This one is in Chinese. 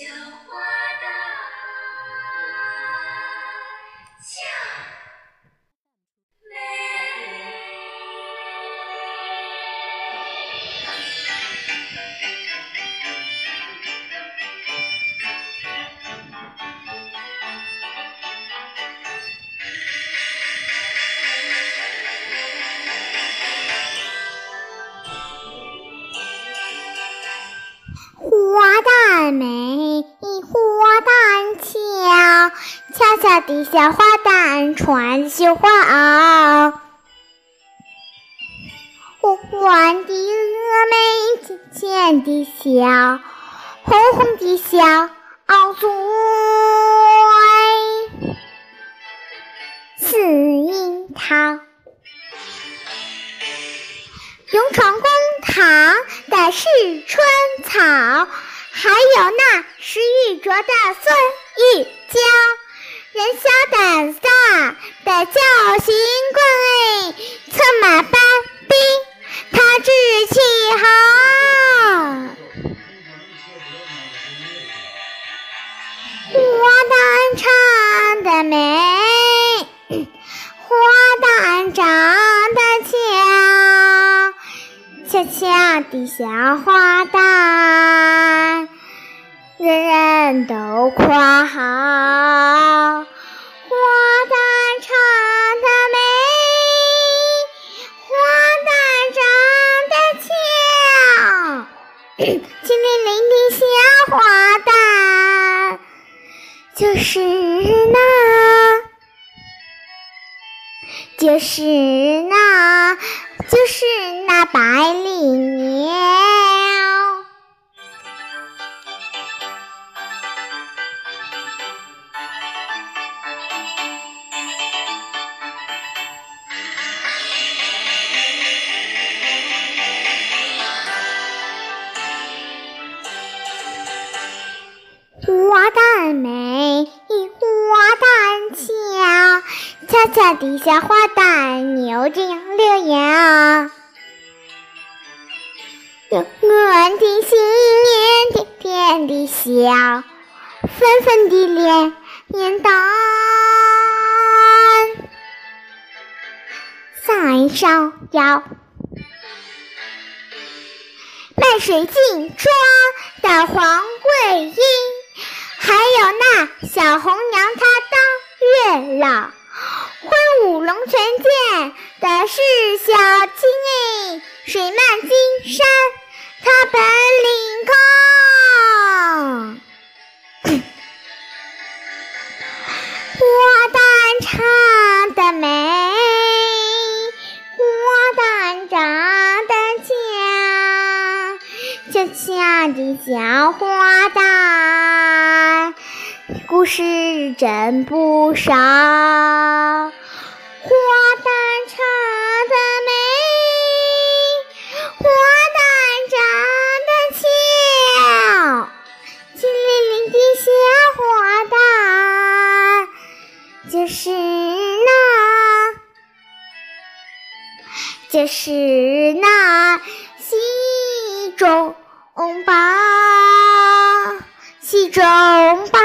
小花旦俏花旦美，花旦俏，俏俏的小花旦穿绣花袄。弯弯的峨眉，浅浅的笑，红红的小嘴，似樱桃。勇闯公堂的是春草，还有那诗玉镯的孙玉娇，人小胆大的叫新贵，策马搬兵他志气豪。花旦唱得美，花旦长得俏。俏俏的小花旦，人人都夸好。花旦唱得美，花旦长得俏，清灵灵的小花旦，就是那，就是那。就是那百里鸟。俏俏的小花旦扭着杨柳腰。圆圆的心眼，甜甜的笑，粉粉的脸，脸蛋在烧腰。卖水镜妆的黄桂英，还有那小红娘，她当月老。舞龙泉剑的是小青，水漫金山，他本领高。花旦唱得美，花旦长得俏，俏俏的小花旦。故事真不少，花旦唱得美，花旦长得俏，清灵灵的小花旦，就是那，就是那戏中宝，戏中宝。